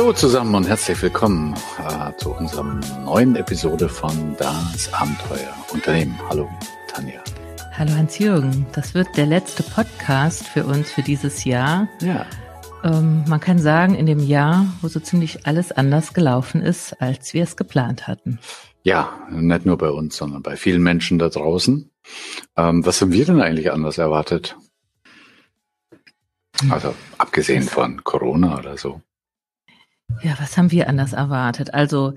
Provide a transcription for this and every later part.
Hallo zusammen und herzlich willkommen äh, zu unserem neuen Episode von Das Abenteuer Unternehmen. Hallo Tanja. Hallo Hans-Jürgen. Das wird der letzte Podcast für uns für dieses Jahr. Ja. Ähm, man kann sagen, in dem Jahr, wo so ziemlich alles anders gelaufen ist, als wir es geplant hatten. Ja, nicht nur bei uns, sondern bei vielen Menschen da draußen. Ähm, was haben wir denn eigentlich anders erwartet? Also abgesehen von Corona oder so. Ja, was haben wir anders erwartet? Also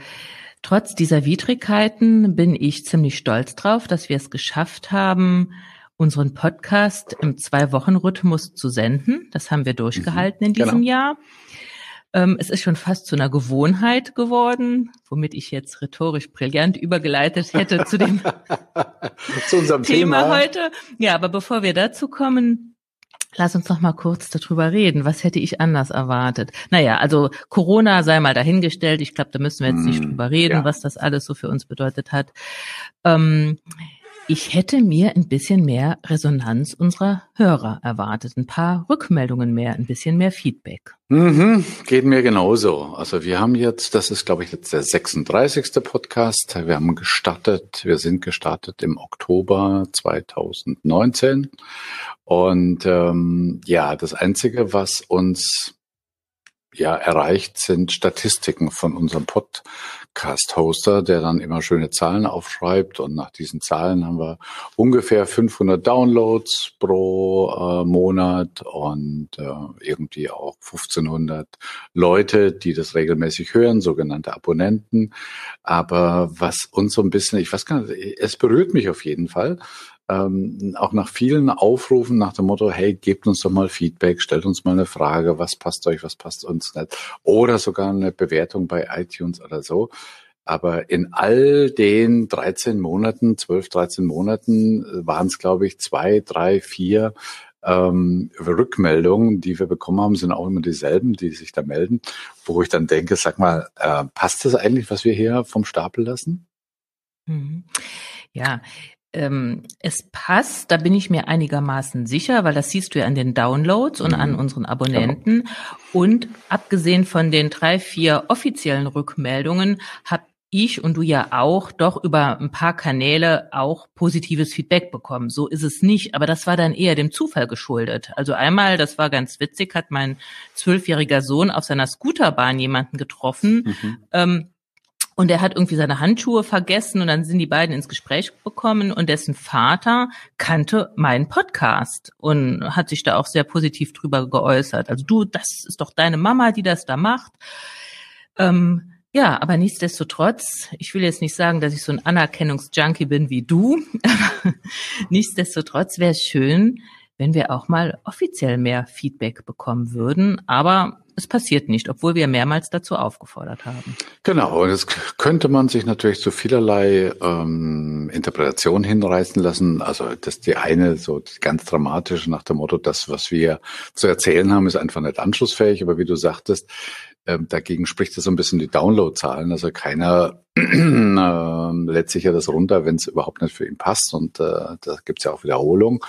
trotz dieser Widrigkeiten bin ich ziemlich stolz drauf, dass wir es geschafft haben, unseren Podcast im Zwei-Wochen-Rhythmus zu senden. Das haben wir durchgehalten in diesem genau. Jahr. Ähm, es ist schon fast zu einer Gewohnheit geworden, womit ich jetzt rhetorisch brillant übergeleitet hätte zu dem zu unserem Thema, Thema heute. Ja, aber bevor wir dazu kommen, Lass uns noch mal kurz darüber reden. Was hätte ich anders erwartet? Naja, also Corona sei mal dahingestellt. Ich glaube, da müssen wir jetzt nicht hm, drüber reden, ja. was das alles so für uns bedeutet hat. Ähm, ich hätte mir ein bisschen mehr Resonanz unserer Hörer erwartet, ein paar Rückmeldungen mehr, ein bisschen mehr Feedback. Mhm, geht mir genauso. Also wir haben jetzt, das ist glaube ich jetzt der 36. Podcast. Wir haben gestartet, wir sind gestartet im Oktober 2019. Und ähm, ja, das Einzige, was uns ja erreicht, sind Statistiken von unserem Podcast-Hoster, der dann immer schöne Zahlen aufschreibt. Und nach diesen Zahlen haben wir ungefähr 500 Downloads pro äh, Monat und äh, irgendwie auch 1500 Leute, die das regelmäßig hören, sogenannte Abonnenten. Aber was uns so ein bisschen, ich weiß gar nicht, es berührt mich auf jeden Fall, ähm, auch nach vielen Aufrufen nach dem Motto, hey, gebt uns doch mal Feedback, stellt uns mal eine Frage, was passt euch, was passt uns nicht. Oder sogar eine Bewertung bei iTunes oder so. Aber in all den 13 Monaten, 12, 13 Monaten äh, waren es, glaube ich, zwei, drei, vier ähm, Rückmeldungen, die wir bekommen haben, sind auch immer dieselben, die sich da melden, wo ich dann denke, sag mal, äh, passt das eigentlich, was wir hier vom Stapel lassen? Mhm. Ja, ähm, es passt, da bin ich mir einigermaßen sicher, weil das siehst du ja an den Downloads und mhm. an unseren Abonnenten. Genau. Und abgesehen von den drei, vier offiziellen Rückmeldungen habe ich und du ja auch doch über ein paar Kanäle auch positives Feedback bekommen. So ist es nicht, aber das war dann eher dem Zufall geschuldet. Also einmal, das war ganz witzig, hat mein zwölfjähriger Sohn auf seiner Scooterbahn jemanden getroffen, mhm. ähm, und er hat irgendwie seine Handschuhe vergessen und dann sind die beiden ins Gespräch bekommen und dessen Vater kannte meinen Podcast und hat sich da auch sehr positiv drüber geäußert. Also du, das ist doch deine Mama, die das da macht. Ähm, ja, aber nichtsdestotrotz, ich will jetzt nicht sagen, dass ich so ein Anerkennungsjunkie bin wie du, aber nichtsdestotrotz wäre es schön, wenn wir auch mal offiziell mehr Feedback bekommen würden. Aber es passiert nicht, obwohl wir mehrmals dazu aufgefordert haben. Genau, und es könnte man sich natürlich zu vielerlei ähm, Interpretationen hinreißen lassen. Also das die eine so ganz dramatische nach dem Motto, das, was wir zu erzählen haben, ist einfach nicht anschlussfähig. Aber wie du sagtest, ähm, dagegen spricht das so ein bisschen die Downloadzahlen. Also keiner äh, lädt sich ja das runter, wenn es überhaupt nicht für ihn passt. Und äh, da gibt's ja auch Wiederholung.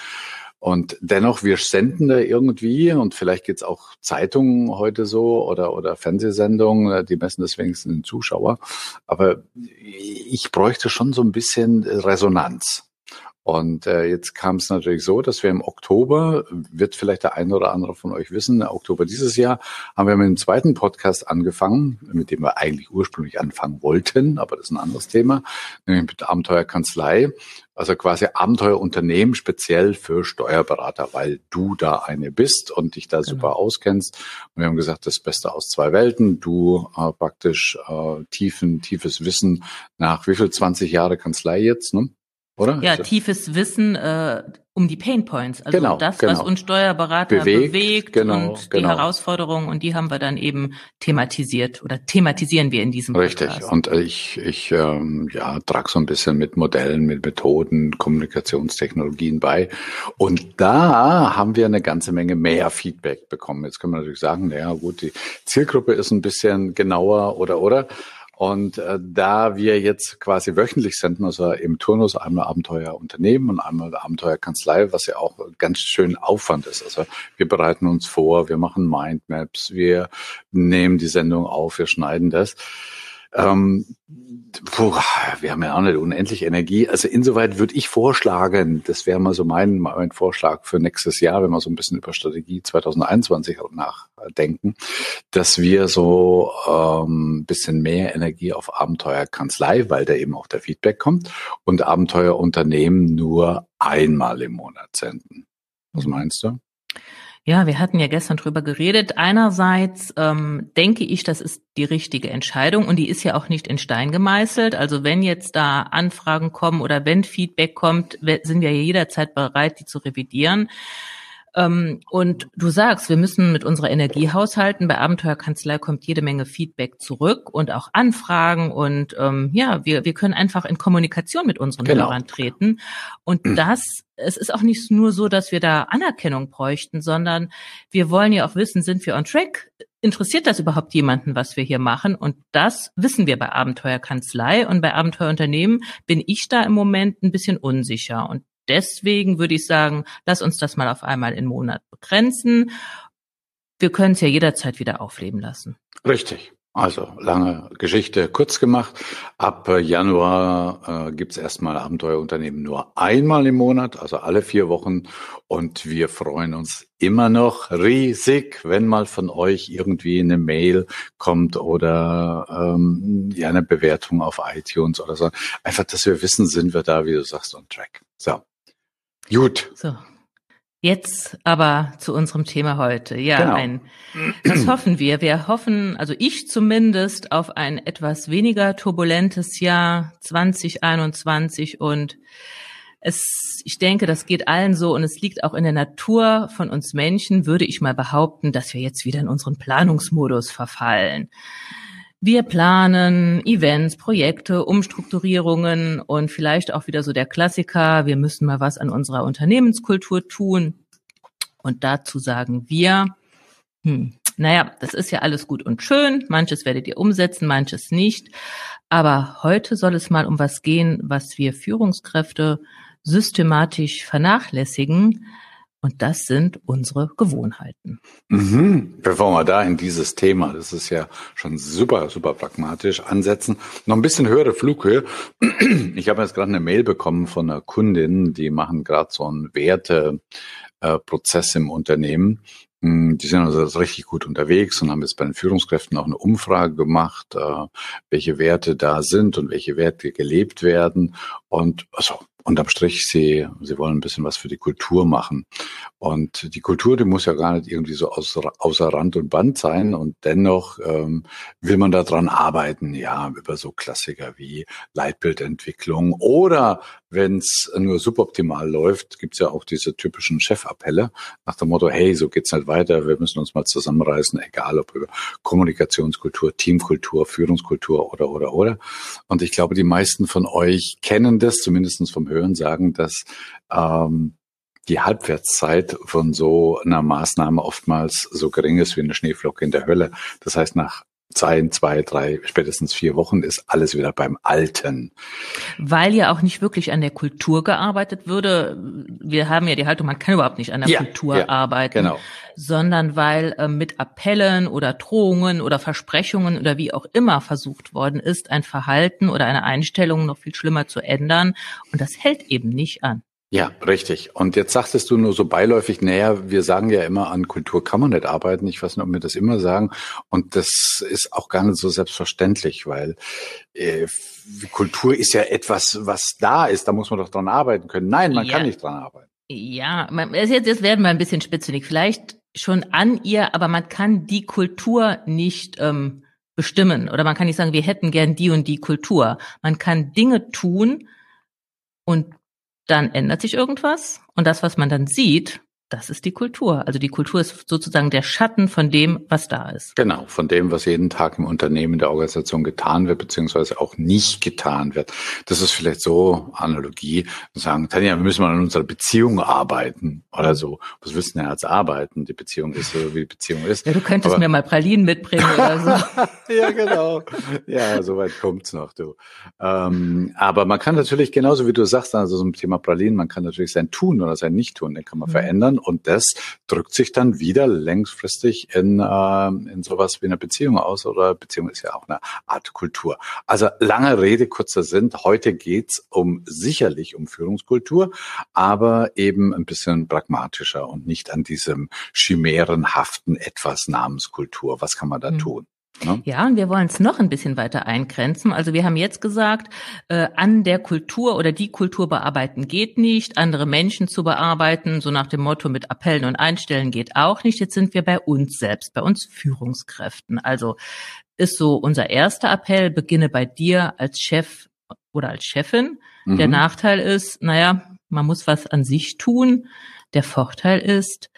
Und dennoch, wir senden da irgendwie und vielleicht geht's auch Zeitungen heute so oder, oder Fernsehsendungen, äh, die messen das wenigstens den Zuschauer. Aber ich bräuchte schon so ein bisschen Resonanz. Und äh, jetzt kam es natürlich so, dass wir im Oktober, wird vielleicht der eine oder andere von euch wissen, Oktober dieses Jahr, haben wir mit dem zweiten Podcast angefangen, mit dem wir eigentlich ursprünglich anfangen wollten, aber das ist ein anderes Thema, nämlich mit Abenteuerkanzlei. Also quasi Abenteuerunternehmen speziell für Steuerberater, weil du da eine bist und dich da genau. super auskennst. Und wir haben gesagt, das Beste aus zwei Welten. Du äh, praktisch äh, tiefen, tiefes Wissen nach wie viel 20 Jahre Kanzlei jetzt, ne? Oder? Ja, tiefes Wissen äh, um die Pain Points, also genau, das, genau. was uns Steuerberater bewegt, bewegt genau, und die genau. Herausforderungen und die haben wir dann eben thematisiert oder thematisieren wir in diesem Richtig. Podcast. Und äh, ich, ich ähm, ja, trage so ein bisschen mit Modellen, mit Methoden, Kommunikationstechnologien bei. Und da haben wir eine ganze Menge mehr Feedback bekommen. Jetzt können wir natürlich sagen, naja gut, die Zielgruppe ist ein bisschen genauer oder oder. Und äh, da wir jetzt quasi wöchentlich senden, also im Turnus einmal Abenteuer Unternehmen und einmal Abenteuer Kanzlei, was ja auch ganz schön Aufwand ist. Also wir bereiten uns vor, wir machen Mindmaps, wir nehmen die Sendung auf, wir schneiden das. Ähm, puh, wir haben ja auch nicht unendlich Energie. Also insoweit würde ich vorschlagen, das wäre mal so mein, mein Vorschlag für nächstes Jahr, wenn wir so ein bisschen über Strategie 2021 nachdenken, dass wir so ähm, bisschen mehr Energie auf Abenteuerkanzlei, weil da eben auch der Feedback kommt, und Abenteuerunternehmen nur einmal im Monat senden. Was meinst du? Ja, wir hatten ja gestern drüber geredet. Einerseits ähm, denke ich, das ist die richtige Entscheidung und die ist ja auch nicht in Stein gemeißelt. Also wenn jetzt da Anfragen kommen oder wenn Feedback kommt, sind wir jederzeit bereit, die zu revidieren. Ähm, und du sagst, wir müssen mit unserer Energie haushalten. Bei Abenteuerkanzlei kommt jede Menge Feedback zurück und auch Anfragen und ähm, ja, wir, wir können einfach in Kommunikation mit unseren genau. Hörern treten. Und das, es ist auch nicht nur so, dass wir da Anerkennung bräuchten, sondern wir wollen ja auch wissen, sind wir on track? Interessiert das überhaupt jemanden, was wir hier machen? Und das wissen wir bei Abenteuerkanzlei und bei Abenteuerunternehmen bin ich da im Moment ein bisschen unsicher. Und deswegen würde ich sagen, lass uns das mal auf einmal im Monat begrenzen. Wir können es ja jederzeit wieder aufleben lassen. Richtig. Also lange Geschichte kurz gemacht. Ab äh, Januar äh, gibt's erstmal Abenteuerunternehmen nur einmal im Monat, also alle vier Wochen. Und wir freuen uns immer noch riesig, wenn mal von euch irgendwie eine Mail kommt oder ähm, ja eine Bewertung auf iTunes oder so. Einfach, dass wir wissen, sind wir da, wie du sagst, on track. So. Gut. So. Jetzt aber zu unserem Thema heute. Ja, genau. ein, das hoffen wir. Wir hoffen, also ich zumindest, auf ein etwas weniger turbulentes Jahr 2021 und es, ich denke, das geht allen so und es liegt auch in der Natur von uns Menschen, würde ich mal behaupten, dass wir jetzt wieder in unseren Planungsmodus verfallen. Wir planen Events, Projekte, Umstrukturierungen und vielleicht auch wieder so der Klassiker, wir müssen mal was an unserer Unternehmenskultur tun. Und dazu sagen wir, hm, naja, das ist ja alles gut und schön, manches werdet ihr umsetzen, manches nicht. Aber heute soll es mal um was gehen, was wir Führungskräfte systematisch vernachlässigen, und das sind unsere Gewohnheiten. Mhm. Bevor wir da in dieses Thema, das ist ja schon super, super pragmatisch, ansetzen, noch ein bisschen höhere Flughöhe. Ich habe jetzt gerade eine Mail bekommen von einer Kundin, die machen gerade so einen Werteprozess im Unternehmen. Hm, die sind also richtig gut unterwegs und haben jetzt bei den Führungskräften auch eine Umfrage gemacht, äh, welche Werte da sind und welche Werte gelebt werden. Und also unterm Strich, sie, sie wollen ein bisschen was für die Kultur machen. Und die Kultur, die muss ja gar nicht irgendwie so außer, außer Rand und Band sein. Und dennoch ähm, will man daran arbeiten, ja, über so Klassiker wie Leitbildentwicklung oder wenn es nur suboptimal läuft, gibt's ja auch diese typischen Chefappelle nach dem Motto, hey, so geht's nicht weiter, wir müssen uns mal zusammenreißen, egal ob über Kommunikationskultur, Teamkultur, Führungskultur oder oder oder. Und ich glaube, die meisten von euch kennen das, zumindestens vom Hören sagen, dass ähm, die Halbwertszeit von so einer Maßnahme oftmals so gering ist wie eine Schneeflocke in der Hölle. Das heißt, nach sein, zwei, drei, spätestens vier Wochen ist alles wieder beim Alten. Weil ja auch nicht wirklich an der Kultur gearbeitet würde. Wir haben ja die Haltung, man kann überhaupt nicht an der ja, Kultur ja, arbeiten, genau. sondern weil äh, mit Appellen oder Drohungen oder Versprechungen oder wie auch immer versucht worden ist, ein Verhalten oder eine Einstellung noch viel schlimmer zu ändern. Und das hält eben nicht an. Ja, richtig. Und jetzt sagtest du nur so beiläufig, naja, wir sagen ja immer, an Kultur kann man nicht arbeiten. Ich weiß nicht, ob wir das immer sagen. Und das ist auch gar nicht so selbstverständlich, weil äh, Kultur ist ja etwas, was da ist. Da muss man doch dran arbeiten können. Nein, man ja. kann nicht dran arbeiten. Ja, jetzt, jetzt werden wir ein bisschen spitzelig. Vielleicht schon an ihr, aber man kann die Kultur nicht ähm, bestimmen. Oder man kann nicht sagen, wir hätten gern die und die Kultur. Man kann Dinge tun und dann ändert sich irgendwas. Und das, was man dann sieht, das ist die Kultur. Also die Kultur ist sozusagen der Schatten von dem, was da ist. Genau, von dem, was jeden Tag im Unternehmen, der Organisation getan wird, beziehungsweise auch nicht getan wird. Das ist vielleicht so Analogie, sagen, Tanja, wir müssen mal an unserer Beziehung arbeiten oder so. Was willst du denn jetzt arbeiten? Die Beziehung ist so, wie die Beziehung ist. Ja, du könntest Aber, mir mal Pralinen mitbringen oder so. ja, genau. Ja, soweit kommt's noch, du. Ähm, aber man kann natürlich genauso wie du sagst, also zum Thema Pralinen, man kann natürlich sein Tun oder sein Nicht-Tun, den kann man mhm. verändern und das drückt sich dann wieder längstfristig in, äh, in sowas wie eine Beziehung aus oder Beziehung ist ja auch eine Art Kultur. Also lange Rede, kurzer Sinn. Heute geht's um sicherlich um Führungskultur, aber eben ein bisschen pragmatischer und nicht an diesem chimärenhaften etwas Namenskultur. Was kann man da mhm. tun? Ne? Ja, und wir wollen es noch ein bisschen weiter eingrenzen. Also wir haben jetzt gesagt, äh, an der Kultur oder die Kultur bearbeiten geht nicht, andere Menschen zu bearbeiten, so nach dem Motto mit Appellen und Einstellen geht auch nicht. Jetzt sind wir bei uns selbst, bei uns Führungskräften. Also ist so unser erster Appell, beginne bei dir als Chef oder als Chefin. Mhm. Der Nachteil ist, naja, man muss was an sich tun. Der Vorteil ist,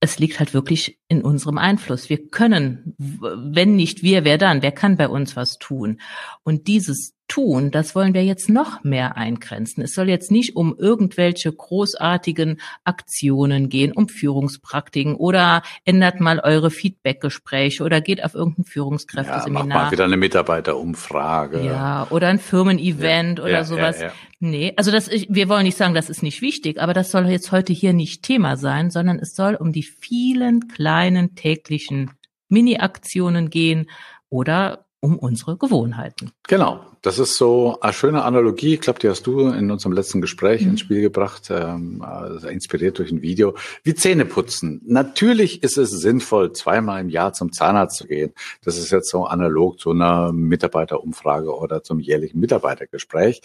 es liegt halt wirklich in unserem Einfluss. Wir können, wenn nicht wir, wer dann? Wer kann bei uns was tun? Und dieses Tun, das wollen wir jetzt noch mehr eingrenzen. Es soll jetzt nicht um irgendwelche großartigen Aktionen gehen, um Führungspraktiken oder ändert mal eure Feedbackgespräche oder geht auf irgendein Führungskräfteseminar. Ja, mach mal wieder eine Mitarbeiterumfrage. Ja, oder ein Firmenevent ja, oder ja, sowas. Ja, Nee, also das, wir wollen nicht sagen, das ist nicht wichtig, aber das soll jetzt heute hier nicht Thema sein, sondern es soll um die vielen kleinen täglichen Mini-Aktionen gehen oder um unsere Gewohnheiten. Genau, das ist so eine schöne Analogie. Ich glaube, die hast du in unserem letzten Gespräch mhm. ins Spiel gebracht, ähm, also inspiriert durch ein Video. Wie Zähne putzen. Natürlich ist es sinnvoll, zweimal im Jahr zum Zahnarzt zu gehen. Das ist jetzt so analog zu einer Mitarbeiterumfrage oder zum jährlichen Mitarbeitergespräch.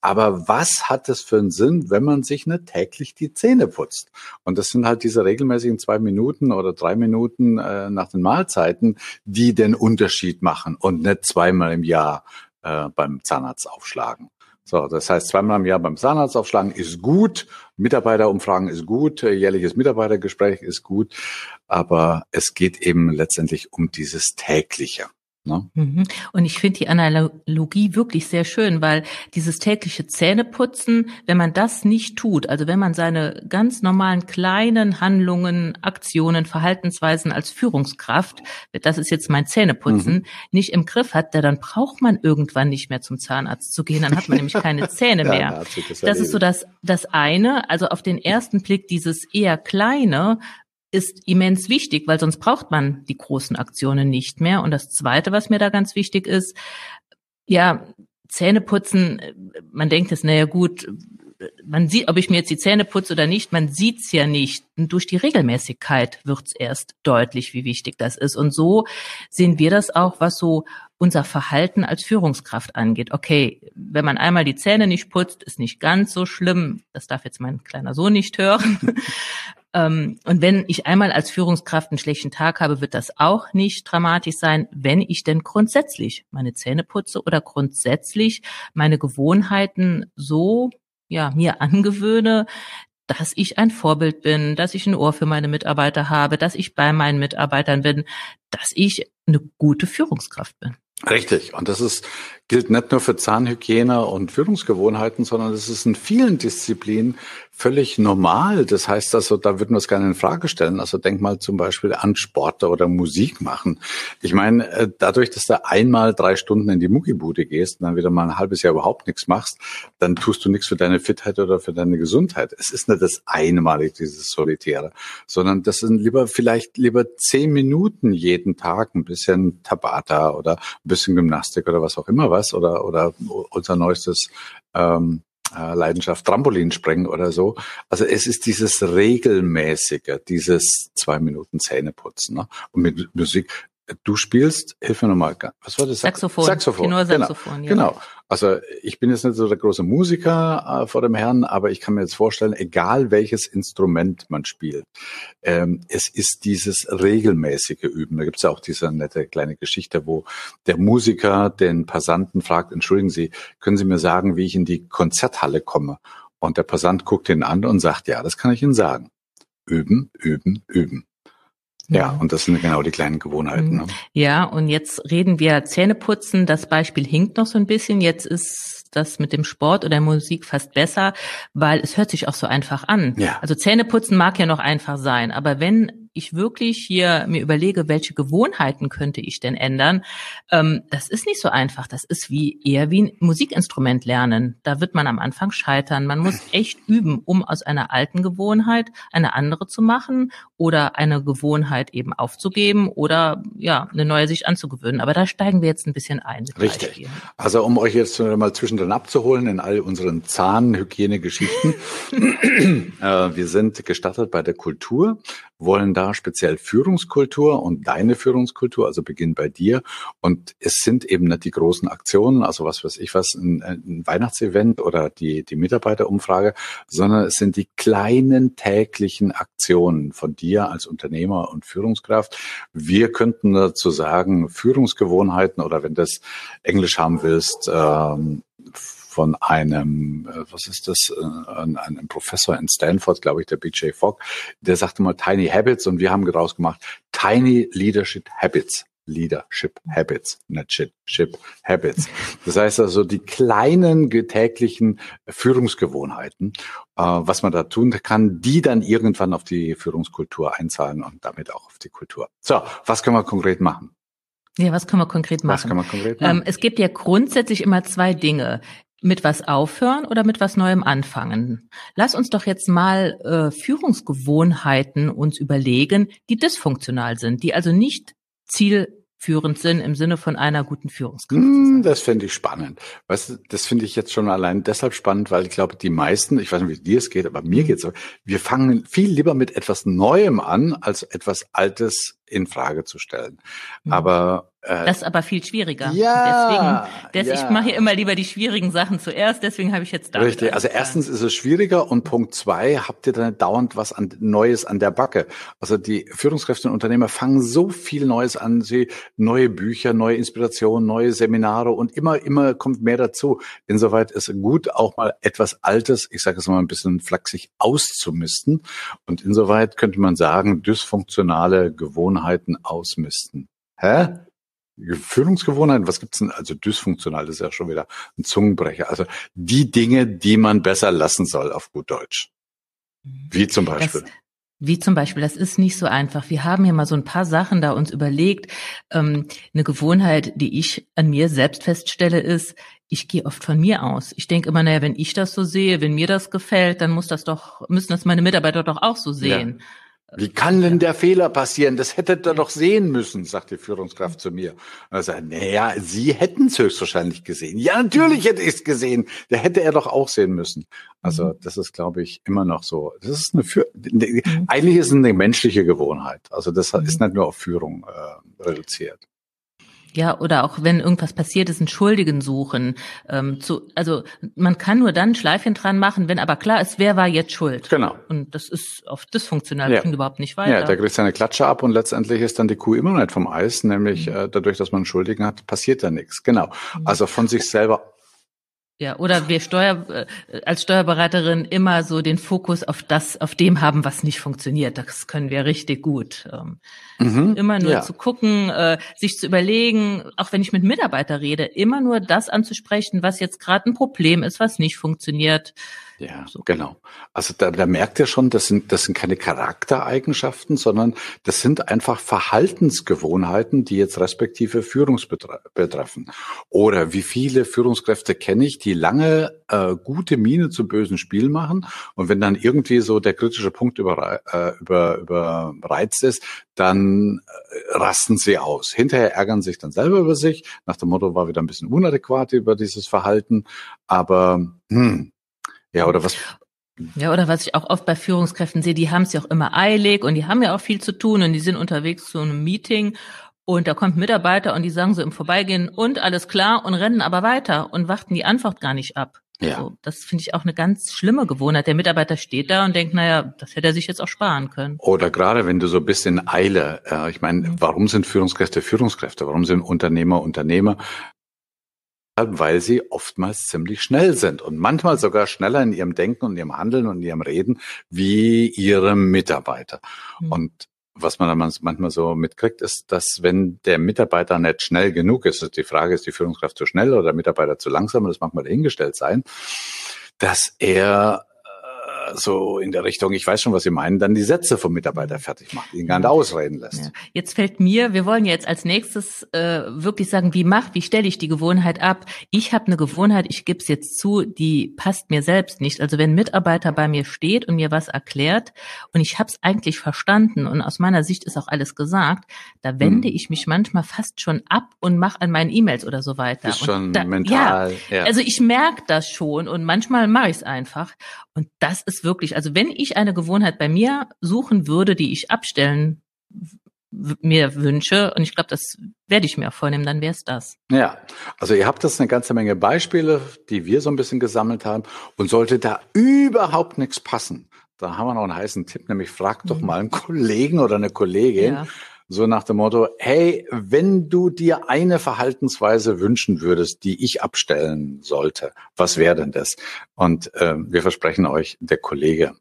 Aber was hat es für einen Sinn, wenn man sich nicht täglich die Zähne putzt? Und das sind halt diese regelmäßigen zwei Minuten oder drei Minuten äh, nach den Mahlzeiten, die den Unterschied machen und nicht zweimal im Jahr äh, beim Zahnarzt aufschlagen. So, das heißt, zweimal im Jahr beim Zahnarzt aufschlagen ist gut, Mitarbeiterumfragen ist gut, äh, jährliches Mitarbeitergespräch ist gut, aber es geht eben letztendlich um dieses tägliche. Ne? Mhm. Und ich finde die Analogie wirklich sehr schön, weil dieses tägliche Zähneputzen, wenn man das nicht tut, also wenn man seine ganz normalen kleinen Handlungen, Aktionen, Verhaltensweisen als Führungskraft, das ist jetzt mein Zähneputzen, mhm. nicht im Griff hat, dann braucht man irgendwann nicht mehr zum Zahnarzt zu gehen, dann hat man nämlich keine Zähne mehr. ja, das, das ist so das, das eine, also auf den ersten Blick dieses eher kleine, ist immens wichtig, weil sonst braucht man die großen Aktionen nicht mehr. Und das Zweite, was mir da ganz wichtig ist, ja, Zähne putzen, man denkt es, naja gut, man sieht, ob ich mir jetzt die Zähne putze oder nicht, man sieht's ja nicht. Und durch die Regelmäßigkeit wird's erst deutlich, wie wichtig das ist. Und so sehen wir das auch, was so unser Verhalten als Führungskraft angeht. Okay, wenn man einmal die Zähne nicht putzt, ist nicht ganz so schlimm. Das darf jetzt mein kleiner Sohn nicht hören. Ähm, und wenn ich einmal als Führungskraft einen schlechten Tag habe, wird das auch nicht dramatisch sein, wenn ich denn grundsätzlich meine Zähne putze oder grundsätzlich meine Gewohnheiten so ja, mir angewöhne, dass ich ein Vorbild bin, dass ich ein Ohr für meine Mitarbeiter habe, dass ich bei meinen Mitarbeitern bin, dass ich eine gute Führungskraft bin. Richtig. Und das ist, gilt nicht nur für Zahnhygiene und Führungsgewohnheiten, sondern es ist in vielen Disziplinen völlig normal. Das heißt also, da würden wir es gerne in Frage stellen. Also denk mal zum Beispiel an Sportler oder Musik machen. Ich meine, äh, dadurch, dass du einmal drei Stunden in die Muckibude gehst und dann wieder mal ein halbes Jahr überhaupt nichts machst, dann tust du nichts für deine Fitheit oder für deine Gesundheit. Es ist nicht das einmalig, dieses Solitäre, sondern das sind lieber vielleicht lieber zehn Minuten jeden Tag ein bisschen Tabata oder ein bisschen Gymnastik oder was auch immer was oder oder unser neuestes ähm, äh, Leidenschaft Trampolinspringen oder so. Also es ist dieses regelmäßige, dieses zwei Minuten Zähneputzen. Ne? Und mit Musik, Du spielst, hilf mir nochmal, was war das? Saxophon. Saxophon. Tenorsaxophon, genau. Ja. genau. Also ich bin jetzt nicht so der große Musiker äh, vor dem Herrn, aber ich kann mir jetzt vorstellen, egal welches Instrument man spielt, ähm, es ist dieses regelmäßige Üben. Da gibt es ja auch diese nette kleine Geschichte, wo der Musiker den Passanten fragt, entschuldigen Sie, können Sie mir sagen, wie ich in die Konzerthalle komme? Und der Passant guckt ihn an und sagt, ja, das kann ich Ihnen sagen. üben, üben, üben. Ja, und das sind genau die kleinen Gewohnheiten. Mhm. Ne? Ja, und jetzt reden wir Zähneputzen. Das Beispiel hinkt noch so ein bisschen. Jetzt ist das mit dem Sport oder Musik fast besser, weil es hört sich auch so einfach an. Ja. Also Zähneputzen mag ja noch einfach sein, aber wenn ich wirklich hier mir überlege, welche Gewohnheiten könnte ich denn ändern, ähm, das ist nicht so einfach. Das ist wie eher wie ein Musikinstrument lernen. Da wird man am Anfang scheitern. Man muss echt üben, um aus einer alten Gewohnheit eine andere zu machen oder eine Gewohnheit eben aufzugeben oder ja eine neue sich anzugewöhnen. Aber da steigen wir jetzt ein bisschen ein. Richtig. Beispielen. Also um euch jetzt mal zwischendrin abzuholen in all unseren Zahnhygienegeschichten. äh, wir sind gestattet bei der Kultur, wollen da speziell Führungskultur und deine Führungskultur, also beginnt bei dir. Und es sind eben nicht die großen Aktionen, also was weiß ich was, ein, ein Weihnachtsevent oder die, die Mitarbeiterumfrage, sondern es sind die kleinen täglichen Aktionen von dir als Unternehmer und Führungskraft. Wir könnten dazu sagen, Führungsgewohnheiten oder wenn das Englisch haben willst, ähm, von einem, äh, was ist das, äh, einem Professor in Stanford, glaube ich, der BJ Fogg, der sagte mal Tiny Habits und wir haben daraus gemacht Tiny Leadership Habits. Leadership Habits, nicht Shit, Ship Habits. Das heißt also die kleinen täglichen Führungsgewohnheiten, äh, was man da tun kann, die dann irgendwann auf die Führungskultur einzahlen und damit auch auf die Kultur. So, was können wir konkret machen? Ja, was können wir konkret machen? Was kann man konkret machen? Ähm, es gibt ja grundsätzlich immer zwei Dinge. Mit was aufhören oder mit was Neuem anfangen. Lass uns doch jetzt mal äh, Führungsgewohnheiten uns überlegen, die dysfunktional sind, die also nicht zielführend sind im Sinne von einer guten Führungskraft. Hm, das finde ich spannend. Weißt du, das finde ich jetzt schon allein deshalb spannend, weil ich glaube, die meisten, ich weiß nicht, wie dir es geht, aber mir Mhm. geht's so, wir fangen viel lieber mit etwas Neuem an, als etwas Altes in Frage zu stellen. Mhm. Aber Das ist aber viel schwieriger. Ja, deswegen, des, ja. ich mache hier immer lieber die schwierigen Sachen zuerst, deswegen habe ich jetzt da. Richtig. Also erstens ist es schwieriger und Punkt zwei, habt ihr dann dauernd was an, Neues an der Backe. Also die Führungskräfte und Unternehmer fangen so viel Neues an, sie neue Bücher, neue Inspirationen, neue Seminare und immer, immer kommt mehr dazu. Insoweit ist gut, auch mal etwas Altes, ich sage es mal ein bisschen flachsig, auszumisten. Und insoweit könnte man sagen, dysfunktionale Gewohnheiten ausmisten. Hä? Führungsgewohnheiten, was gibt's denn? Also dysfunktional das ist ja schon wieder ein Zungenbrecher. Also die Dinge, die man besser lassen soll, auf gut Deutsch. Wie zum Beispiel. Das, wie zum Beispiel, das ist nicht so einfach. Wir haben hier mal so ein paar Sachen da uns überlegt. Ähm, eine Gewohnheit, die ich an mir selbst feststelle, ist, ich gehe oft von mir aus. Ich denke immer, naja, wenn ich das so sehe, wenn mir das gefällt, dann muss das doch, müssen das meine Mitarbeiter doch auch so sehen. Wie kann denn der Fehler passieren? Das hättet ihr doch sehen müssen, sagt die Führungskraft zu mir. Und er sagt, naja, Sie hätten es höchstwahrscheinlich gesehen. Ja, natürlich hätte ich es gesehen. Der hätte er doch auch sehen müssen. Also Mhm. das ist, glaube ich, immer noch so. Das ist eine Für eigentlich ist es eine menschliche Gewohnheit. Also das Mhm. ist nicht nur auf Führung äh, reduziert. Ja, oder auch wenn irgendwas passiert ist, einen Schuldigen suchen. Ähm, zu, also man kann nur dann Schleifchen dran machen, wenn aber klar ist, wer war jetzt schuld. Genau. Und das ist oft dysfunktional, Ja. das bringt überhaupt nicht weiter. Ja, der kriegt seine Klatsche ab und letztendlich ist dann die Kuh immer noch nicht vom Eis, nämlich Mhm. äh, dadurch, dass man einen Schuldigen hat, passiert da nichts. Genau. Also von sich selber Ja, oder wir Steuer, äh, als Steuerberaterin immer so den Fokus auf das, auf dem haben, was nicht funktioniert. Das können wir richtig gut. Ähm, Mhm. immer nur Ja. zu gucken, äh, sich zu überlegen, auch wenn ich mit Mitarbeiter rede, immer nur das anzusprechen, was jetzt gerade ein Problem ist, was nicht funktioniert. Ja, So. genau. Also da, da merkt ihr schon, das sind, das sind keine Charaktereigenschaften, sondern das sind einfach Verhaltensgewohnheiten, die jetzt respektive Führungsbetre betreffen. Oder wie viele Führungskräfte kenne ich, die lange äh, gute Miene zu bösen Spiel machen und wenn dann irgendwie so der kritische Punkt über, äh, über, überreizt ist, dann äh, rasten sie aus. Hinterher ärgern sich dann selber über sich, nach dem Motto war wieder ein bisschen unadäquat über dieses Verhalten, aber hm, ja, oder was? Ja, oder was ich auch oft bei Führungskräften sehe, die haben es ja auch immer eilig und die haben ja auch viel zu tun und die sind unterwegs zu einem Meeting und da kommt ein Mitarbeiter und die sagen so im Vorbeigehen und alles klar und rennen aber weiter und warten die Antwort gar nicht ab. Ja. So, das finde ich auch eine ganz schlimme Gewohnheit. Der Mitarbeiter steht da und denkt, naja, das hätte er sich jetzt auch sparen können. Oder gerade wenn du so bist in Eile, äh, ich meine, warum sind Führungskräfte Führungskräfte? Warum sind Unternehmer Unternehmer? Weil sie oftmals ziemlich schnell sind und manchmal sogar schneller in ihrem Denken und ihrem Handeln und ihrem Reden wie ihre Mitarbeiter. Mhm. Und was man dann manchmal so mitkriegt, ist, dass wenn der Mitarbeiter nicht schnell genug ist, die Frage ist, die Führungskraft zu schnell oder der Mitarbeiter zu langsam, das mag mal dahingestellt sein, dass er so in der Richtung, ich weiß schon, was Sie meinen, dann die Sätze vom Mitarbeiter fertig macht, ihn gar nicht ausreden lässt. Ja. Jetzt fällt mir, wir wollen jetzt als nächstes äh, wirklich sagen, wie macht, wie stelle ich die Gewohnheit ab? Ich habe eine Gewohnheit, ich gebe es jetzt zu, die passt mir selbst nicht. Also wenn ein Mitarbeiter bei mir steht und mir was erklärt und ich habe es eigentlich verstanden und aus meiner Sicht ist auch alles gesagt, da wende hm. ich mich manchmal fast schon ab und mache an meinen E-Mails oder so weiter. Ist schon da, mental. Ja, ja, Also ich merke das schon und manchmal mache ich es einfach. Und das ist wirklich, also wenn ich eine Gewohnheit bei mir suchen würde, die ich abstellen mir wünsche, und ich glaube, das werde ich mir auch vornehmen, dann wäre es das. Ja, also ihr habt das eine ganze Menge Beispiele, die wir so ein bisschen gesammelt haben. Und sollte da überhaupt nichts passen, da haben wir noch einen heißen Tipp, nämlich frag doch mhm. mal einen Kollegen oder eine Kollegin, ja. So nach dem Motto, hey, wenn du dir eine Verhaltensweise wünschen würdest, die ich abstellen sollte, was wäre denn das? Und äh, wir versprechen euch, der Kollege,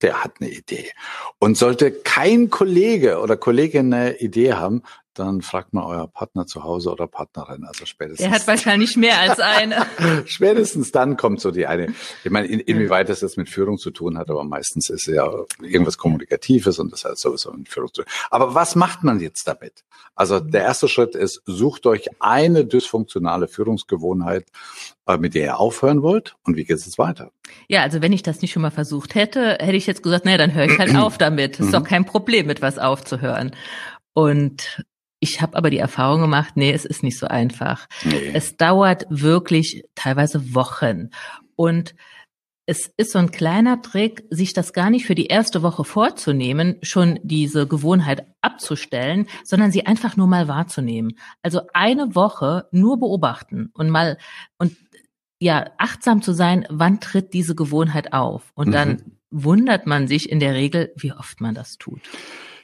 der hat eine Idee. Und sollte kein Kollege oder Kollegin eine Idee haben, dann fragt mal euer Partner zu Hause oder Partnerin. Also spätestens. Der hat wahrscheinlich mehr als eine. spätestens dann kommt so die eine. Ich meine, in, inwieweit das jetzt mit Führung zu tun hat, aber meistens ist es ja irgendwas Kommunikatives und das hat sowieso mit Führung zu tun. Aber was macht man jetzt damit? Also der erste Schritt ist, sucht euch eine dysfunktionale Führungsgewohnheit, äh, mit der ihr aufhören wollt und wie geht es jetzt weiter? Ja, also wenn ich das nicht schon mal versucht hätte, hätte ich jetzt gesagt, naja, dann höre ich halt auf damit. Ist doch mhm. kein Problem, mit was aufzuhören. Und ich habe aber die Erfahrung gemacht, nee, es ist nicht so einfach. Nee. Es dauert wirklich teilweise Wochen. Und es ist so ein kleiner Trick, sich das gar nicht für die erste Woche vorzunehmen, schon diese Gewohnheit abzustellen, sondern sie einfach nur mal wahrzunehmen. Also eine Woche nur beobachten und mal und ja, achtsam zu sein, wann tritt diese Gewohnheit auf? Und dann mhm. wundert man sich in der Regel, wie oft man das tut.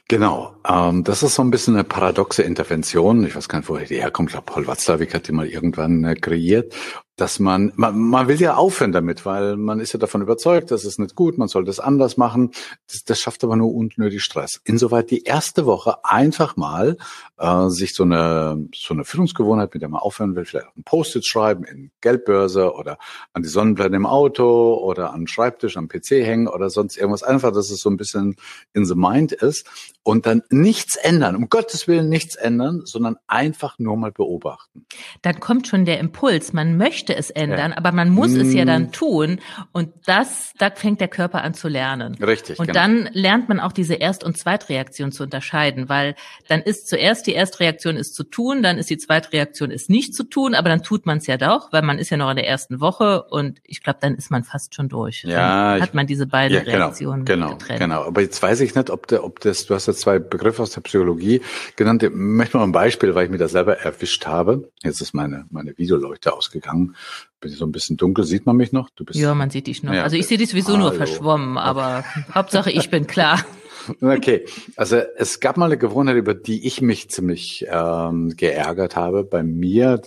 Genau, ähm, das ist so ein bisschen eine paradoxe Intervention. Ich weiß gar nicht, woher die herkommt. Ich glaube, Paul Watzlawick hat die mal irgendwann äh, kreiert dass man, man, man will ja aufhören damit, weil man ist ja davon überzeugt, das ist nicht gut, man soll das anders machen. Das, das schafft aber nur unnötig Stress. Insoweit die erste Woche einfach mal äh, sich so eine, so eine Führungsgewohnheit, mit der man aufhören will, vielleicht ein Post-it schreiben in Geldbörse oder an die Sonnenplatte im Auto oder an den Schreibtisch, am PC hängen oder sonst irgendwas. Einfach, dass es so ein bisschen in the mind ist und dann nichts ändern, um Gottes Willen nichts ändern, sondern einfach nur mal beobachten. Dann kommt schon der Impuls, man möchte möchte es ändern, ja. aber man muss mm. es ja dann mm. tun. Und das, da fängt der Körper an zu lernen. Richtig. Und genau. dann lernt man auch diese Erst- und Zweitreaktion zu unterscheiden, weil dann ist zuerst die Erstreaktion ist zu tun, dann ist die Zweitreaktion ist nicht zu tun, aber dann tut man es ja doch, weil man ist ja noch in der ersten Woche und ich glaube, dann ist man fast schon durch. Ja. Dann hat man diese beiden ja, genau, Reaktionen genau, getrennt. Genau. Aber jetzt weiß ich nicht, ob der, ob das, du hast ja zwei Begriffe aus der Psychologie genannt. Ich möchte mal ein Beispiel, weil ich mir das selber erwischt habe. Jetzt ist meine, meine Videoleuchte ausgegangen bin ich so ein bisschen dunkel, sieht man mich noch? Du bist ja, man sieht dich noch. Ja, also ich sehe dich sowieso Hallo. nur verschwommen, aber okay. Hauptsache ich bin klar. Okay, also es gab mal eine Gewohnheit, über die ich mich ziemlich ähm, geärgert habe bei mir.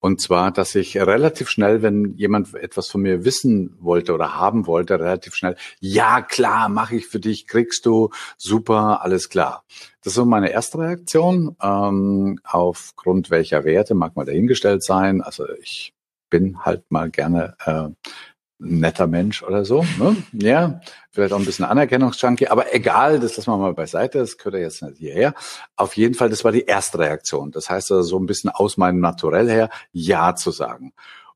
Und zwar, dass ich relativ schnell, wenn jemand etwas von mir wissen wollte oder haben wollte, relativ schnell, ja klar, mache ich für dich, kriegst du, super, alles klar. Das ist so meine erste Reaktion. Ähm, aufgrund welcher Werte mag mal dahingestellt sein. Also ich bin halt mal gerne äh, netter Mensch oder so. Ne? Ja, vielleicht auch ein bisschen Anerkennungsjunkie, aber egal, das lassen wir mal beiseite, das gehört ja jetzt nicht hierher. Auf jeden Fall, das war die erste Reaktion. Das heißt also so ein bisschen aus meinem Naturell her, Ja zu sagen.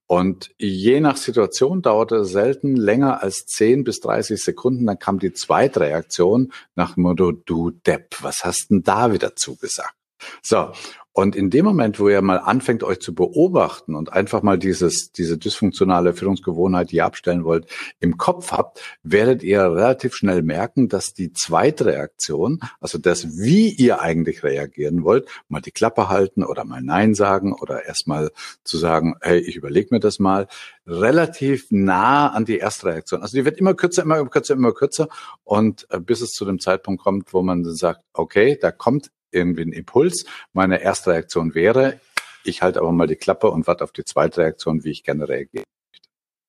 Und je nach Situation dauerte selten länger als 10 bis 30 Sekunden. Dann kam die zweite Reaktion nach dem Motto, du Depp, was hast denn da wieder zugesagt? So, und in dem Moment, wo ihr mal anfängt, euch zu beobachten und einfach mal dieses, diese dysfunktionale Führungsgewohnheit, die ihr abstellen wollt, im Kopf habt, werdet ihr relativ schnell merken, dass die zweite Reaktion, also das, wie ihr eigentlich reagieren wollt, mal die Klappe halten oder mal Nein sagen oder erstmal zu sagen, hey, ich überlege mir das mal, relativ nah an die erste Reaktion. Also die wird immer kürzer, immer kürzer, immer kürzer und äh, bis es zu dem Zeitpunkt kommt, wo man sagt, okay, da kommt irgendwie ein Impuls. Meine erste Reaktion wäre, Ich halte aber mal die Klappe und warte auf die zweite Reaktion, wie ich gerne reagiere.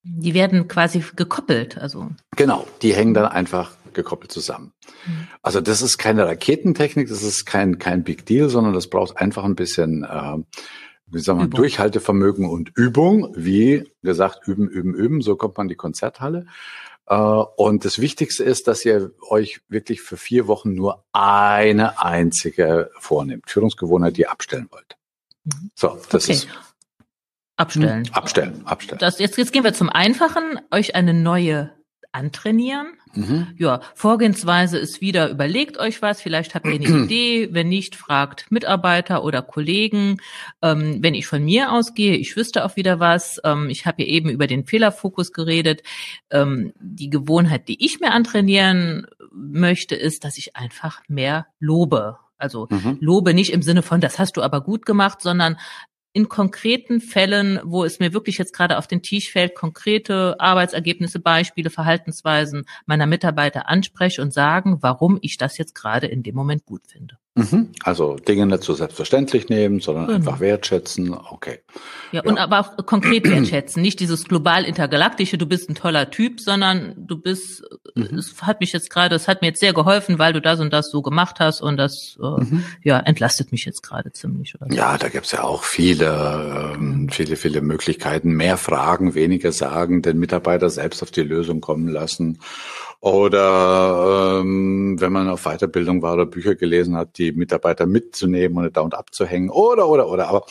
Die werden quasi gekoppelt, also. Genau, die hängen dann einfach gekoppelt zusammen. Mhm. Also das ist keine Raketentechnik, das ist kein, kein Big Deal, sondern das braucht einfach ein bisschen, äh, wie sagen wir, Durchhaltevermögen und Übung. Wie gesagt, üben, üben, üben, so kommt man in die Konzerthalle. Äh, und das Wichtigste ist, dass ihr euch wirklich für vier Wochen nur eine einzige vornimmt. Führungsgewohnheit, die ihr abstellen wollt. Mhm. So, das okay. ist. Abstellen. Abstellen, abstellen. Das, jetzt, jetzt gehen wir zum Einfachen. Euch eine neue antrainieren. Mhm. Ja, Vorgehensweise ist wieder, überlegt euch was, vielleicht habt ihr eine Idee, wenn nicht, fragt Mitarbeiter oder Kollegen. Ähm, wenn ich von mir ausgehe, ich wüsste auch wieder was. Ähm, ich habe ja eben über den Fehlerfokus geredet. Ähm, die Gewohnheit, die ich mir antrainieren möchte, ist, dass ich einfach mehr lobe. Also mhm. lobe nicht im Sinne von, das hast du aber gut gemacht, sondern in konkreten Fällen, wo es mir wirklich jetzt gerade auf den Tisch fällt, konkrete Arbeitsergebnisse, Beispiele, Verhaltensweisen meiner Mitarbeiter anspreche und sagen, warum ich das jetzt gerade in dem Moment gut finde. Mhm. Also Dinge nicht so selbstverständlich nehmen, sondern genau. einfach wertschätzen. Okay. Ja, ja, und aber auch konkret wertschätzen. Nicht dieses global intergalaktische, du bist ein toller Typ, sondern du bist, mhm. es hat mich jetzt gerade, es hat mir jetzt sehr geholfen, weil du das und das so gemacht hast und das äh, mhm. ja entlastet mich jetzt gerade ziemlich. Oder so. Ja, da gibt's ja auch viele, ähm, viele, viele Möglichkeiten. Mehr fragen, weniger sagen, den Mitarbeiter selbst auf die Lösung kommen lassen. Oder ähm, wenn man auf Weiterbildung war oder Bücher gelesen hat, die Mitarbeiter mitzunehmen und da und abzuhängen. Oder, oder, oder. Aber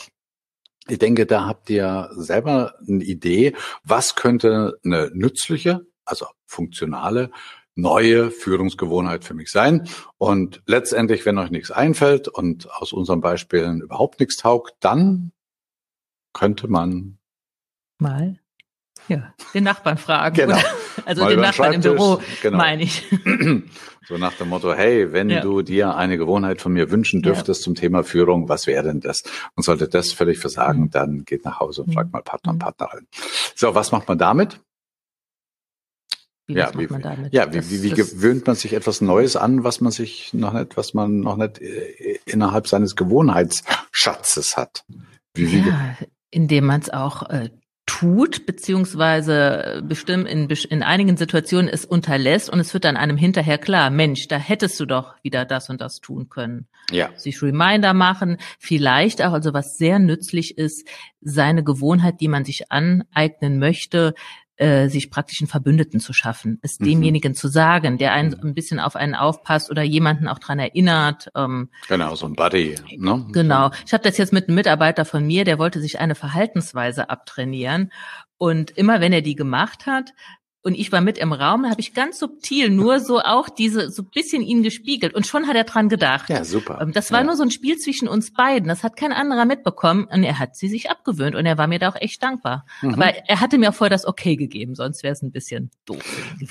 ich denke, da habt ihr selber eine Idee, was könnte eine nützliche, also funktionale, neue Führungsgewohnheit für mich sein. Und letztendlich, wenn euch nichts einfällt und aus unseren Beispielen überhaupt nichts taugt, dann könnte man mal ja, den Nachbarn fragen. Genau. Oder, also Mal den Nachbarn im Büro, genau. meine ich. So nach dem Motto, hey, wenn ja. du dir eine Gewohnheit von mir wünschen dürftest ja. zum Thema Führung, was wäre denn das? Und sollte das völlig versagen, mhm. dann geht nach Hause und fragt mhm. mal Partner und mhm. Partnerin. So, was macht man damit? Wie, ja, wie, damit? ja, wie, wie, wie gewöhnt man sich etwas Neues an, was man sich noch nicht, was man noch nicht äh, innerhalb seines Gewohnheitsschatzes hat? Wie ja, indem man es auch äh, tut, beziehungsweise bestimmt in, in einigen Situationen es unterlässt und es wird dann einem hinterher klar, Mensch, da hättest du doch wieder das und das tun können. Ja. Sich Reminder machen, vielleicht auch, also was sehr nützlich ist, seine Gewohnheit, die man sich aneignen möchte, äh, sich praktisch einen Verbündeten zu schaffen, es mhm. demjenigen zu sagen, der einen mhm. ein bisschen auf einen aufpasst oder jemanden auch dran erinnert. Ähm, genau, so ein Buddy. Ne? Genau. Ich habe das jetzt mit einem Mitarbeiter von mir, der wollte sich eine Verhaltensweise abtrainieren. Und immer wenn er die gemacht hat, und ich war mit im Raum, da habe ich ganz subtil nur so auch diese, so bisschen ihn gespiegelt und schon hat er dran gedacht. Ja, super. Ähm, das war ja. nur so ein Spiel zwischen uns beiden. Das hat kein anderer mitbekommen und er hat sie sich abgewöhnt und er war mir da auch echt dankbar. Mhm. Aber er hatte mir auch vorher das Okay gegeben, sonst wäre es ein bisschen doof.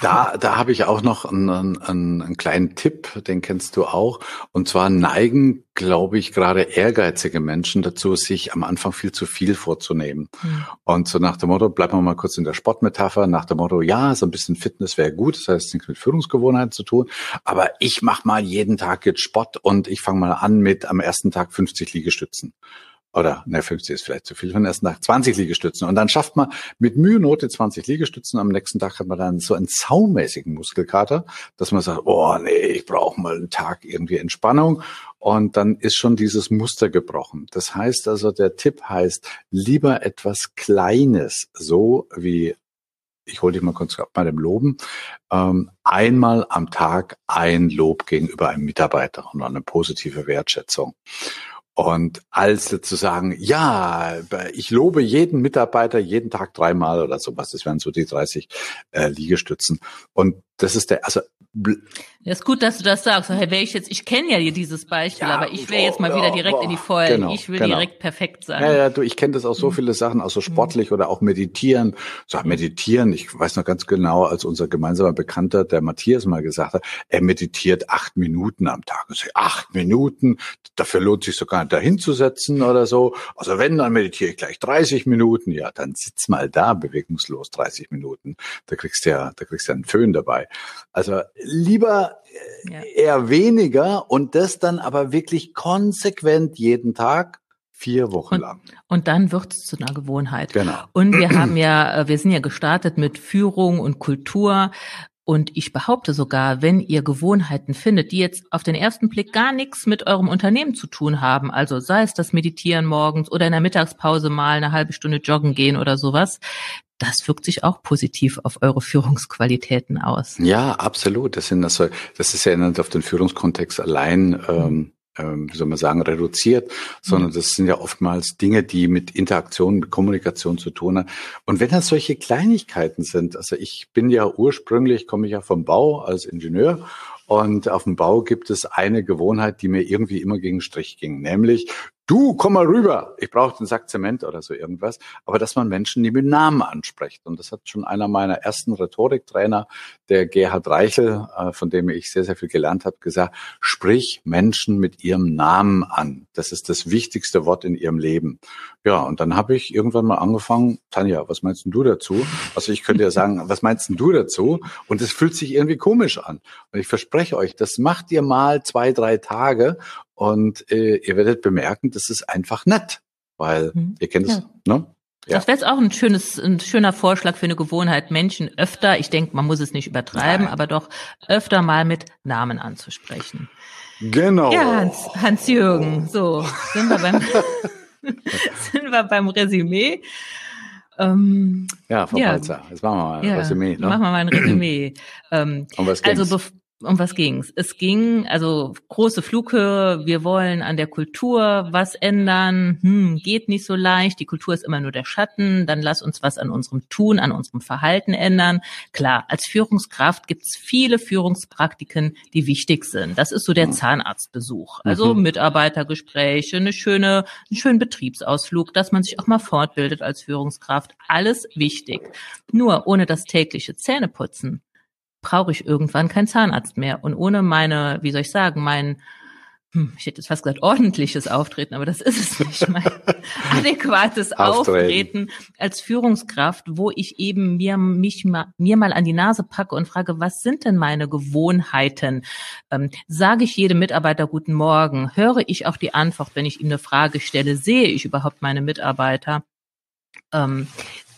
Da, da habe ich auch noch einen, einen, einen kleinen Tipp, den kennst du auch. Und zwar neigen glaube ich, gerade ehrgeizige Menschen dazu, sich am Anfang viel zu viel vorzunehmen. Mhm. Und so nach dem Motto, bleiben wir mal kurz in der Sportmetapher, nach dem Motto, ja, so ein bisschen Fitness wäre gut, das heißt nichts mit Führungsgewohnheiten zu tun, aber ich mache mal jeden Tag jetzt Sport und ich fange mal an mit am ersten Tag 50 Liegestützen oder ne, 50 ist vielleicht zu viel den ersten Tag, 20 Liegestützen. Und dann schafft man mit Mühe Note 20 Liegestützen. Am nächsten Tag hat man dann so einen saumäßigen Muskelkater, dass man sagt, oh nee, ich brauche mal einen Tag irgendwie Entspannung. Und dann ist schon dieses Muster gebrochen. Das heißt also, der Tipp heißt, lieber etwas Kleines, so wie ich hole dich mal kurz ab bei dem Loben, ähm, einmal am Tag ein Lob gegenüber einem Mitarbeiter und eine positive Wertschätzung. Und als zu sagen, ja, ich lobe jeden Mitarbeiter jeden Tag dreimal oder sowas, das wären so die 30 äh, Liegestützen. Und das ist der, also das ist gut, dass du das sagst. Hey, wäre ich jetzt, ich kenne ja hier dieses Beispiel, ja, aber ich wäre jetzt mal wieder direkt in die Vollen. Genau, ich will genau. direkt perfekt sein. Ja, ja, du, ich kenne das auch so mhm. viele Sachen, auch so mhm. sportlich oder auch meditieren. So meditieren, ich weiß noch ganz genau, als unser gemeinsamer Bekannter, der Matthias mal gesagt hat, er meditiert acht Minuten am Tag. Sage, acht Minuten, dafür lohnt sich sogar nicht dahin zu setzen oder so. Also wenn, dann meditiere ich gleich 30 Minuten. Ja, dann sitz mal da, bewegungslos 30 Minuten. Da kriegst du ja, da kriegst du ja einen Föhn dabei. Also lieber ja. eher weniger und das dann aber wirklich konsequent jeden Tag Vier Wochen und, lang. Und dann wird es zu einer Gewohnheit. Genau. Und wir haben ja, äh, wir sind ja gestartet mit Führung und Kultur. Und ich behaupte sogar, wenn ihr Gewohnheiten findet, die jetzt auf den ersten Blick gar nichts mit eurem Unternehmen zu tun haben, also sei es das Meditieren morgens oder in der Mittagspause mal eine halbe Stunde joggen gehen oder sowas, das wirkt sich auch positiv auf eure Führungsqualitäten aus. Ja, absolut. Das sind also, das ist ja nicht auf den Führungskontext allein ähm, ähm, wie soll man sagen, reduziert, sondern mhm. das sind ja oftmals Dinge, die mit Interaktion, mit Kommunikation zu tun haben. Und wenn das solche Kleinigkeiten sind, also ich bin ja ursprünglich, komme ich ja vom Bau als Ingenieur und auf dem Bau gibt es eine Gewohnheit, die mir irgendwie immer gegen Strich ging, nämlich du, komm mal rüber, ich brauche den Sack Zement oder so irgendwas. Aber dass man Menschen nie mit Namen anspricht. Und das hat schon einer meiner ersten Rhetoriktrainer, der Gerhard Reichel, äh, von dem ich sehr, sehr viel gelernt habe, gesagt, sprich Menschen mit ihrem Namen an. Das ist das wichtigste Wort in ihrem Leben. Ja, und dann habe ich irgendwann mal angefangen, Tanja, was meinst denn du dazu? Also ich könnte ja sagen, was meinst denn du dazu? Und es fühlt sich irgendwie komisch an. Und ich verspreche euch, das macht ihr mal zwei, drei Tage und äh, ihr werdet bemerken, das ist einfach nett, weil mhm. ihr kennt es, ja. ne? Ja. Das wäre jetzt auch ein schönes, ein schöner Vorschlag für eine Gewohnheit, Menschen öfter, ich denke, man muss es nicht übertreiben, Nein. aber doch öfter mal mit Namen anzusprechen. Genau. Ja, Hans, Hans-Jürgen, so, sind wir beim, sind wir beim Resümee. Ähm, ja, Frau ja. Balzer, jetzt machen wir mal ein ja, Resümee. Ne? Machen wir mal ein Resümee. ähm, um was also um was ging's? Es ging, also große Flughöhe, wir wollen an der Kultur was ändern, hm, geht nicht so leicht, die Kultur ist immer nur der Schatten, dann lass uns was an unserem Tun, an unserem Verhalten ändern. Klar, als Führungskraft gibt's viele Führungspraktiken, die wichtig sind. Das ist so der Zahnarztbesuch, also mhm. Mitarbeitergespräche, eine schöne, einen schönen Betriebsausflug, dass man sich auch mal fortbildet als Führungskraft. Alles wichtig. Nur ohne das tägliche Zähneputzen brauche ich irgendwann keinen Zahnarzt mehr. Und ohne meine, wie soll ich sagen, mein, hm, ich hätte jetzt fast gesagt, ordentliches Auftreten, aber das ist es nicht, mein adäquates Auftreten als Führungskraft, wo ich eben mir, mich mal, mir mal an die Nase packe und frage, was sind denn meine Gewohnheiten? Ähm, sage ich jedem Mitarbeiter guten Morgen? Höre ich auch die Antwort, wenn ich ihm eine Frage stelle? Sehe ich überhaupt meine Mitarbeiter? Ähm,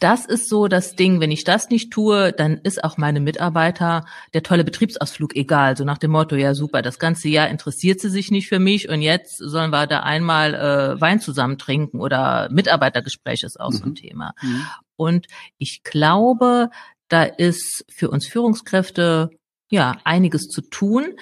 das ist so das Ding, wenn ich das nicht tue, dann ist auch meine Mitarbeiter der tolle Betriebsausflug egal. So nach dem Motto, ja super, das ganze Jahr interessiert sie sich nicht für mich und jetzt sollen wir da einmal äh, Wein zusammen trinken oder Mitarbeitergespräch ist auch mhm. so ein mhm. Thema. Mhm. Und ich glaube, da ist für uns Führungskräfte ja einiges zu tun.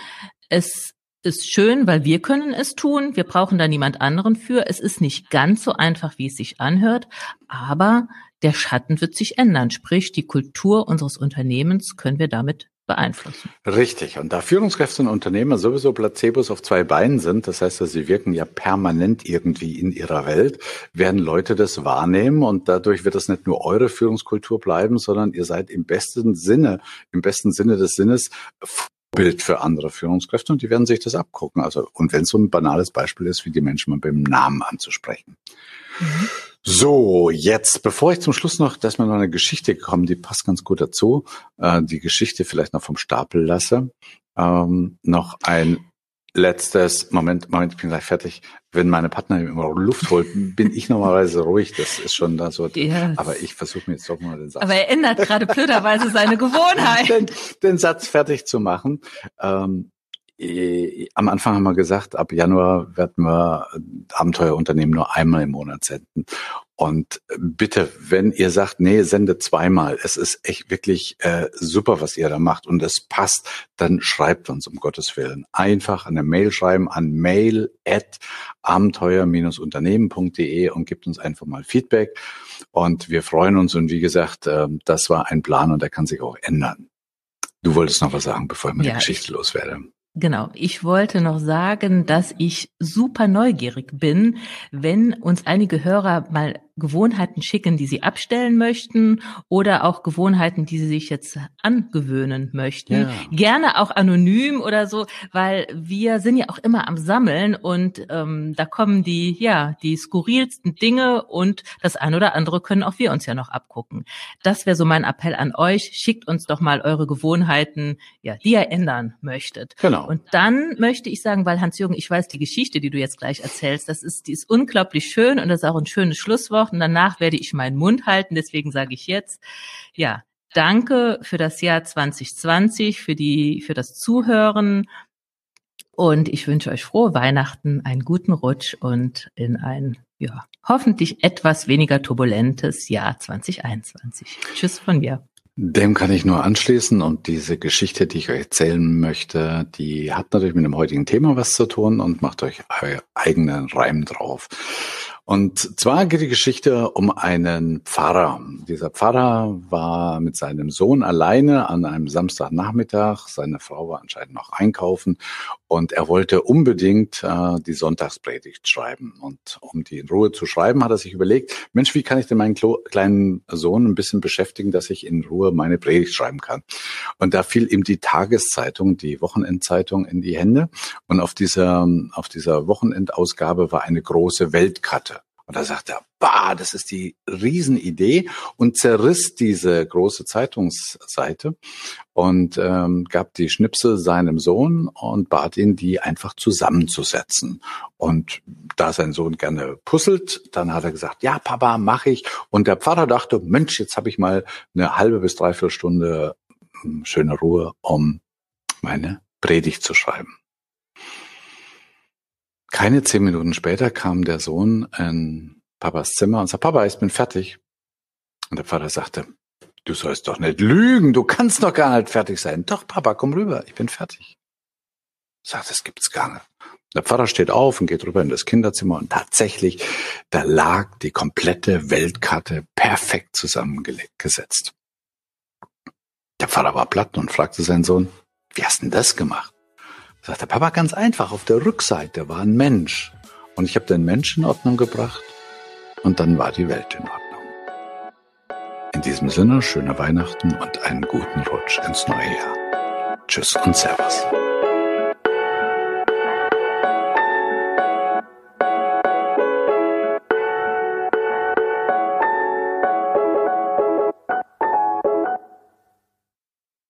Es ist schön, weil wir können es tun. Wir brauchen da niemand anderen für. Es ist nicht ganz so einfach, wie es sich anhört, aber der Schatten wird sich ändern. Sprich, die Kultur unseres Unternehmens können wir damit beeinflussen. Richtig. Und da Führungskräfte und Unternehmer sowieso Placebos auf zwei Beinen sind, das heißt, dass sie wirken ja permanent irgendwie in ihrer Welt, werden Leute das wahrnehmen und dadurch wird es nicht nur eure Führungskultur bleiben, sondern ihr seid im besten Sinne, im besten Sinne des Sinnes Bild für andere Führungskräfte und die werden sich das abgucken. Also, und wenn es so ein banales Beispiel ist, wie die Menschen mal beim Namen anzusprechen. Mhm. So, jetzt, bevor ich zum Schluss noch, dass wir noch eine Geschichte kommen, die passt ganz gut dazu, äh, die Geschichte vielleicht noch vom Stapel lasse, ähm, noch ein letztes, Moment, Moment, ich bin gleich fertig. Wenn meine Partnerin immer Luft holt, bin ich normalerweise ruhig. Das ist schon da so. Yes. Aber ich versuche mir jetzt doch mal den Satz. Aber er ändert gerade blöderweise seine Gewohnheit. Den, den, Satz fertig zu machen. Ähm, äh, am Anfang haben wir gesagt, ab Januar werden wir Abenteuerunternehmen nur einmal im Monat senden. Und bitte, wenn ihr sagt, nee, sende zweimal, es ist echt wirklich äh, super, was ihr da macht und es passt, dann schreibt uns um Gottes Willen. Einfach eine Mail schreiben an mail at abenteuer-unternehmen.de und gibt uns einfach mal Feedback. Und wir freuen uns und wie gesagt, äh, das war ein Plan und der kann sich auch ändern. Du wolltest noch was sagen, bevor ich mit ja, der Geschichte loswerde. Genau. Ich wollte noch sagen, dass ich super neugierig bin, wenn uns einige Hörer mal Gewohnheiten schicken, die Sie abstellen möchten oder auch Gewohnheiten, die Sie sich jetzt angewöhnen möchten. Ja. Gerne auch anonym oder so, weil wir sind ja auch immer am Sammeln und ähm, da kommen die, ja, die skurrilsten Dinge und das ein oder andere können auch wir uns ja noch abgucken. Das wäre so mein Appell an euch. Schickt uns doch mal eure Gewohnheiten, ja, die ihr ändern möchtet. Genau. Und dann möchte ich sagen, weil Hans-Jürgen, ich weiß die Geschichte, die du jetzt gleich erzählst, das ist, die ist unglaublich schön und das ist auch ein schönes Schlusswort und danach werde ich meinen Mund halten. Deswegen sage ich jetzt, ja, danke für das Jahr 2020, für die, für das Zuhören. Und ich wünsche euch frohe Weihnachten, einen guten Rutsch und in ein, ja, hoffentlich etwas weniger turbulentes Jahr 2021. Tschüss von mir. Dem kann ich nur anschließen und diese Geschichte, die ich euch erzählen möchte, die hat natürlich mit dem heutigen Thema was zu tun und macht euch euren eigenen Reim drauf. Und zwar geht die Geschichte um einen Pfarrer. Dieser Pfarrer war mit seinem Sohn alleine an einem Samstagnachmittag. Seine Frau war anscheinend noch einkaufen und er wollte unbedingt äh, die Sonntagspredigt schreiben. Und um die in Ruhe zu schreiben, hat er sich überlegt, Mensch, wie kann ich denn meinen kleinen Sohn ein bisschen beschäftigen, dass ich in Ruhe meine Predigt schreiben kann? Und da fiel ihm die Tageszeitung, die Wochenendzeitung in die Hände. Und auf dieser, auf dieser Wochenendausgabe war eine große Weltkarte. Und da sagt er, bah, das ist die Riesenidee und zerriss diese große Zeitungsseite und ähm, gab die Schnipsel seinem Sohn und bat ihn, die einfach zusammenzusetzen. Und da sein Sohn gerne puzzelt, dann hat er gesagt, ja, Papa, mach ich. Und der Pfarrer dachte, Mensch, jetzt habe ich mal eine halbe bis dreiviertel Stunde hm, schöne Ruhe, um meine Predigt zu schreiben. Keine zehn Minuten später kam der Sohn in Papas Zimmer und sagte, Papa, ich bin fertig. Und der Vater sagte, du sollst doch nicht lügen, du kannst doch gar nicht fertig sein. Doch, Papa, komm rüber, ich bin fertig. Sagt, das gibt's gar nicht. Der Pfarrer steht auf und geht rüber in das Kinderzimmer und tatsächlich, da lag die komplette Weltkarte perfekt zusammengesetzt. Der Pfarrer war platt und fragte seinen Sohn, wie hast denn das gemacht? Sagt der Papa ganz einfach, auf der Rückseite war ein Mensch. Und ich habe den Mensch in Ordnung gebracht und dann war die Welt in Ordnung. In diesem Sinne, schöne Weihnachten und einen guten Rutsch ins neue Jahr. Tschüss und Servus.